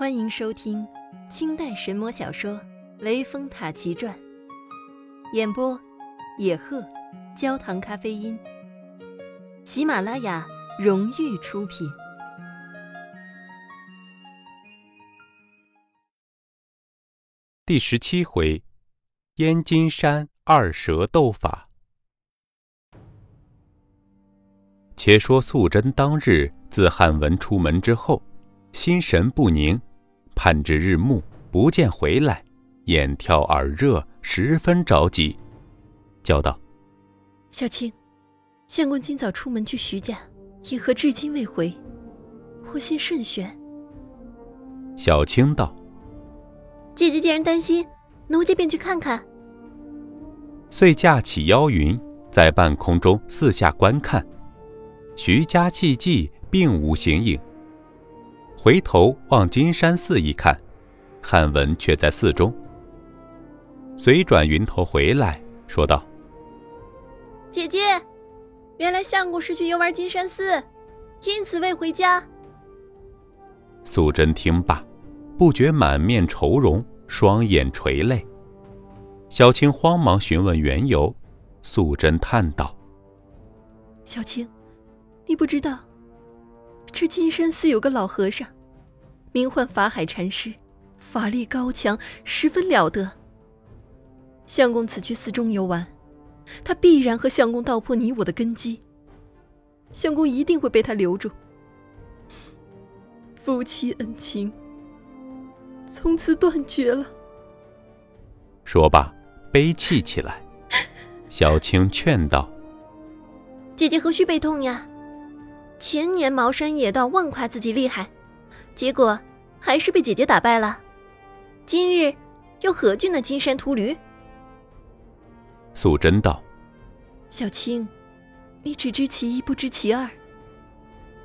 欢迎收听清代神魔小说《雷峰塔奇传》，演播：野鹤，焦糖咖啡因，喜马拉雅荣誉出品。第十七回，燕金山二蛇斗法。且说素贞当日自汉文出门之后，心神不宁，盼至日暮不见回来，眼跳耳热，十分着急，叫道：“小青，相公今早出门去徐家，因何至今未回？我心甚悬。”小青道：“姐姐既然担心，奴家便去看看。”遂架起妖云，在半空中四下观看。徐家寂寂，并无形影。回头望金山寺一看，汉文却在寺中。随转云头回来，说道：“姐姐，原来相公是去游玩金山寺，因此未回家。”素贞听罢，不觉满面愁容，双眼垂泪。小青慌忙询问缘由，素贞叹道：“小青。”你不知道，这金山寺有个老和尚，名唤法海禅师，法力高强，十分了得。相公此去寺中游玩，他必然和相公道破你我的根基。相公一定会被他留住，夫妻恩情从此断绝了。说罢，悲泣起来。小青劝道：“姐姐何须悲痛呀？”前年茅山野道妄夸自己厉害，结果还是被姐姐打败了。今日又何惧那金山秃驴？素贞道：“小青，你只知其一，不知其二。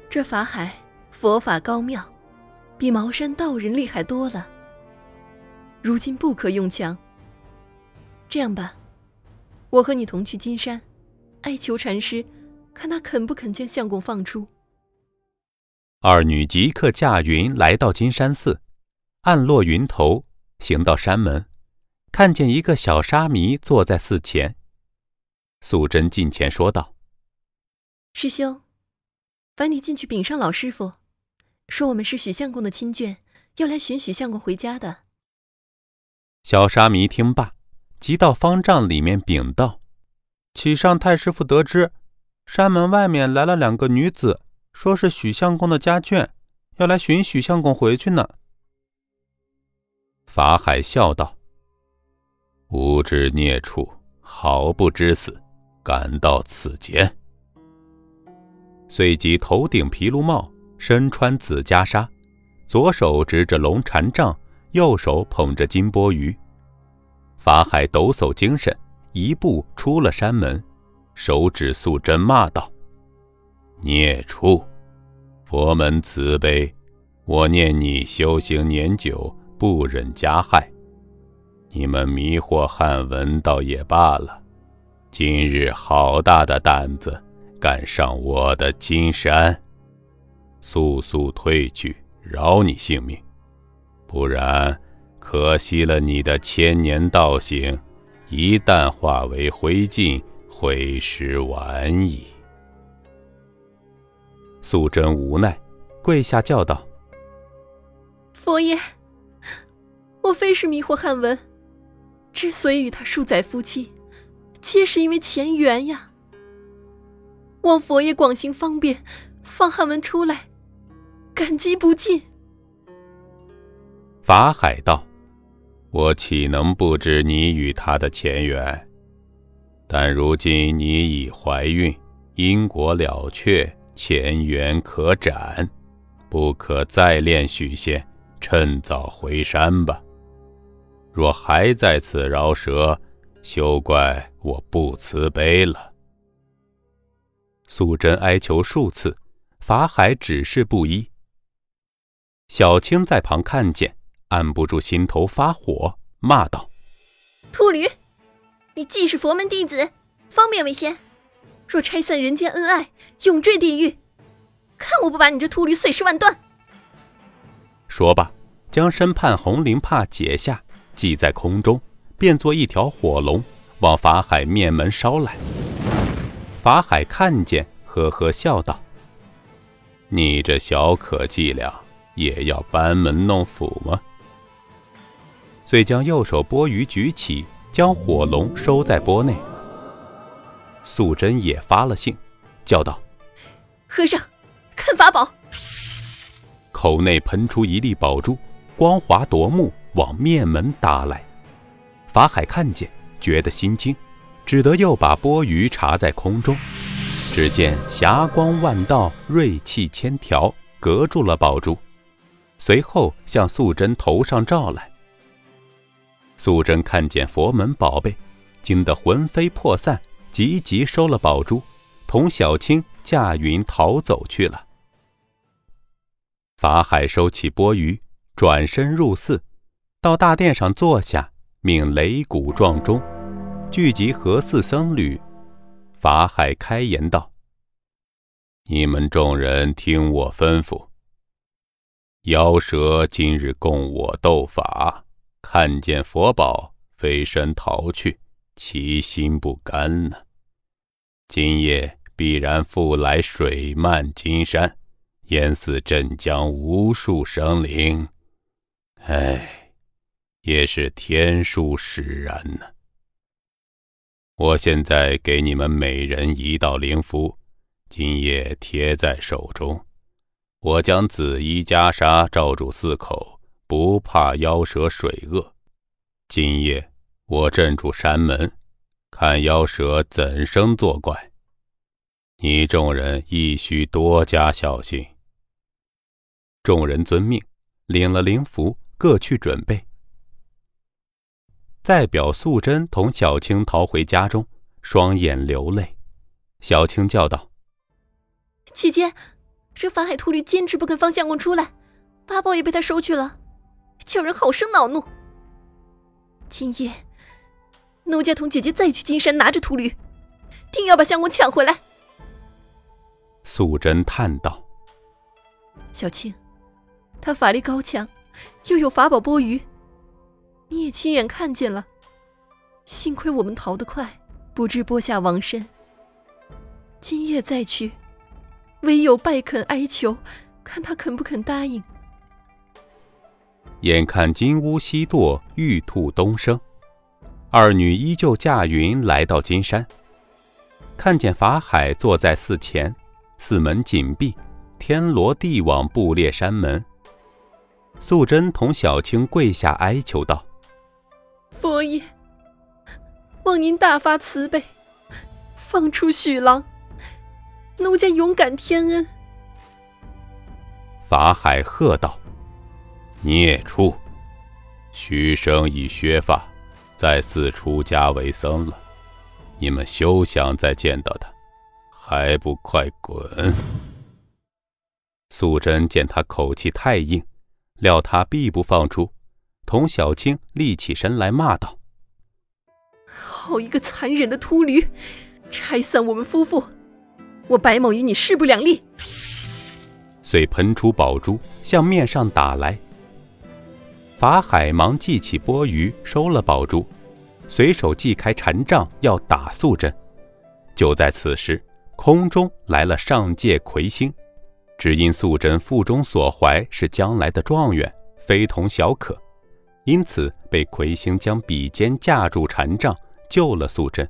这法海佛法高妙，比茅山道人厉害多了。如今不可用强。这样吧，我和你同去金山，哀求禅师。”看他肯不肯将相公放出。二女即刻驾云来到金山寺，暗落云头，行到山门，看见一个小沙弥坐在寺前。素贞近前说道：“师兄，烦你进去禀上老师傅，说我们是许相公的亲眷，要来寻许相公回家的。”小沙弥听罢，即到方丈里面禀道：“启上太师傅得知。”山门外面来了两个女子，说是许相公的家眷，要来寻许相公回去呢。法海笑道：“无知孽畜，好不知死，敢到此间！”随即头顶皮卢帽，身穿紫袈裟，左手执着龙禅杖，右手捧着金钵盂。法海抖擞精神，一步出了山门。手指素贞，骂道：“孽畜！佛门慈悲，我念你修行年久，不忍加害。你们迷惑汉文倒也罢了，今日好大的胆子，敢上我的金山！速速退去，饶你性命，不然可惜了你的千年道行，一旦化为灰烬。”会时晚矣。素贞无奈，跪下叫道：“佛爷，我非是迷惑汉文，之所以与他数载夫妻，皆是因为前缘呀。望佛爷广行方便，放汉文出来，感激不尽。”法海道：“我岂能不知你与他的前缘？”但如今你已怀孕，因果了却，前缘可斩，不可再恋许仙，趁早回山吧。若还在此饶舌，休怪我不慈悲了。素贞哀求数次，法海只是不依。小青在旁看见，按不住心头发火，骂道：“秃驴！”你既是佛门弟子，方便为先。若拆散人间恩爱，永坠地狱，看我不把你这秃驴碎尸万段！说罢，将身畔红绫帕解下，系在空中，变作一条火龙，往法海面门烧来。法海看见，呵呵笑道：“你这小可伎俩，也要班门弄斧吗？”遂将右手钵盂举起，将火龙收在钵内。素贞也发了性，叫道：“和尚，看法宝！”口内喷出一粒宝珠。光华夺目，往面门打来。法海看见，觉得心惊，只得又把钵盂插在空中。只见霞光万道，锐气千条，隔住了宝珠。随后向素贞头上照来。素贞看见佛门宝贝，惊得魂飞魄散，急急收了宝珠，同小青驾云逃走去了。法海收起钵盂。转身入寺，到大殿上坐下，命擂鼓撞钟，聚集何寺僧侣。法海开言道：“你们众人听我吩咐。妖蛇今日供我斗法，看见佛宝飞身逃去，其心不甘呢。今夜必然复来水漫金山，淹死镇江无数生灵。”哎，也是天数使然呢。我现在给你们每人一道灵符，今夜贴在手中。我将紫衣袈裟罩住四口，不怕妖蛇水恶。今夜我镇住山门，看妖蛇怎生作怪。你众人亦须多加小心。众人遵命，领了灵符。各去准备。代表素贞同小青逃回家中，双眼流泪。小青叫道：“姐姐，这法海秃驴坚持不肯放相公出来，法宝也被他收去了，叫人好生恼怒。今夜，奴家同姐姐再去金山拿着秃驴，定要把相公抢回来。”素贞叹道：“小青，他法力高强。”又有法宝钵盂，你也亲眼看见了。幸亏我们逃得快，不致剥下王身。今夜再去，唯有拜恳哀求，看他肯不肯答应。眼看金乌西堕，玉兔东升，二女依旧驾云来到金山，看见法海坐在寺前，寺门紧闭，天罗地网布列山门。素贞同小青跪下哀求道：“佛爷，望您大发慈悲，放出许郎，奴家勇敢天恩。”法海喝道：“孽畜！徐生已削发，再次出家为僧了，你们休想再见到他，还不快滚！”素贞见他口气太硬。料他必不放出，童小青立起身来骂道：“好一个残忍的秃驴，拆散我们夫妇！我白某与你势不两立！”遂喷出宝珠向面上打来。法海忙记起钵盂，收了宝珠，随手系开禅杖要打素贞。就在此时，空中来了上界魁星。只因素贞腹中所怀是将来的状元，非同小可，因此被魁星将笔尖架住禅杖，救了素贞。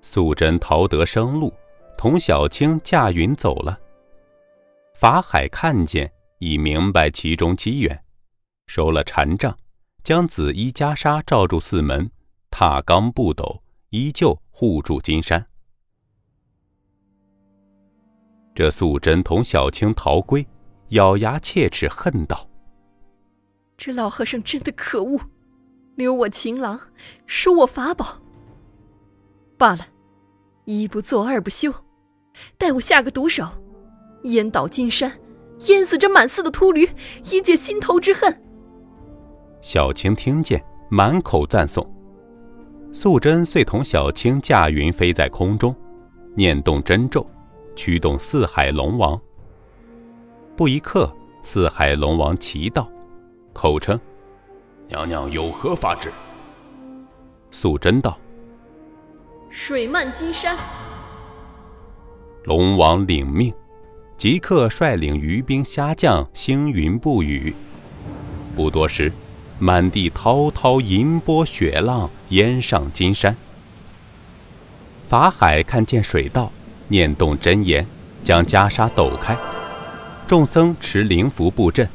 素贞逃得生路，同小青驾云走了。法海看见，已明白其中机缘，收了禅杖，将紫衣袈裟罩住寺门，踏罡不斗，依旧护住金山。这素贞同小青逃归，咬牙切齿，恨道：“这老和尚真的可恶，留我情郎，收我法宝。罢了，一不做二不休，待我下个毒手，淹倒金山，淹死这满寺的秃驴，以解心头之恨。”小青听见，满口赞颂。素贞遂同小青驾云飞在空中，念动真咒。驱动四海龙王。不一刻，四海龙王齐到，口称：“娘娘有何法旨？”素贞道：“水漫金山。”龙王领命，即刻率领余兵虾将星云布雨。不多时，满地滔滔银波雪浪淹上金山。法海看见水道，念动真言，将袈裟抖开，众僧持灵符布阵。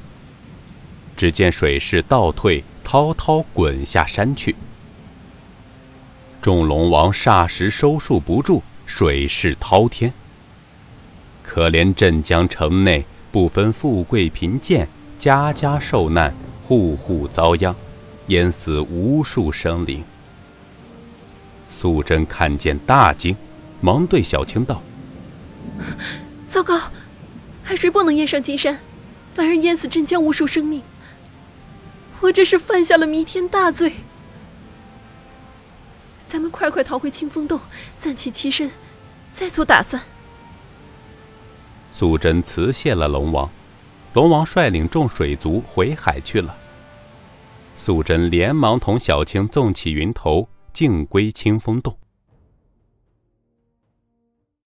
只见水势倒退，滔滔滚下山去。众龙王霎时收束不住，水势滔天。可怜镇江城内不分富贵贫贱，家家受难，户户遭殃，淹死无数生灵。素贞看见大惊，忙对小青道：“糟糕，海水不能淹上金山，反而淹死镇江无数生命。我这是犯下了弥天大罪。咱们快快逃回清风洞，暂且栖身，再做打算。”素贞辞谢了龙王，龙王率领众水族回海去了。素贞连忙同小青纵起云头，径归清风洞。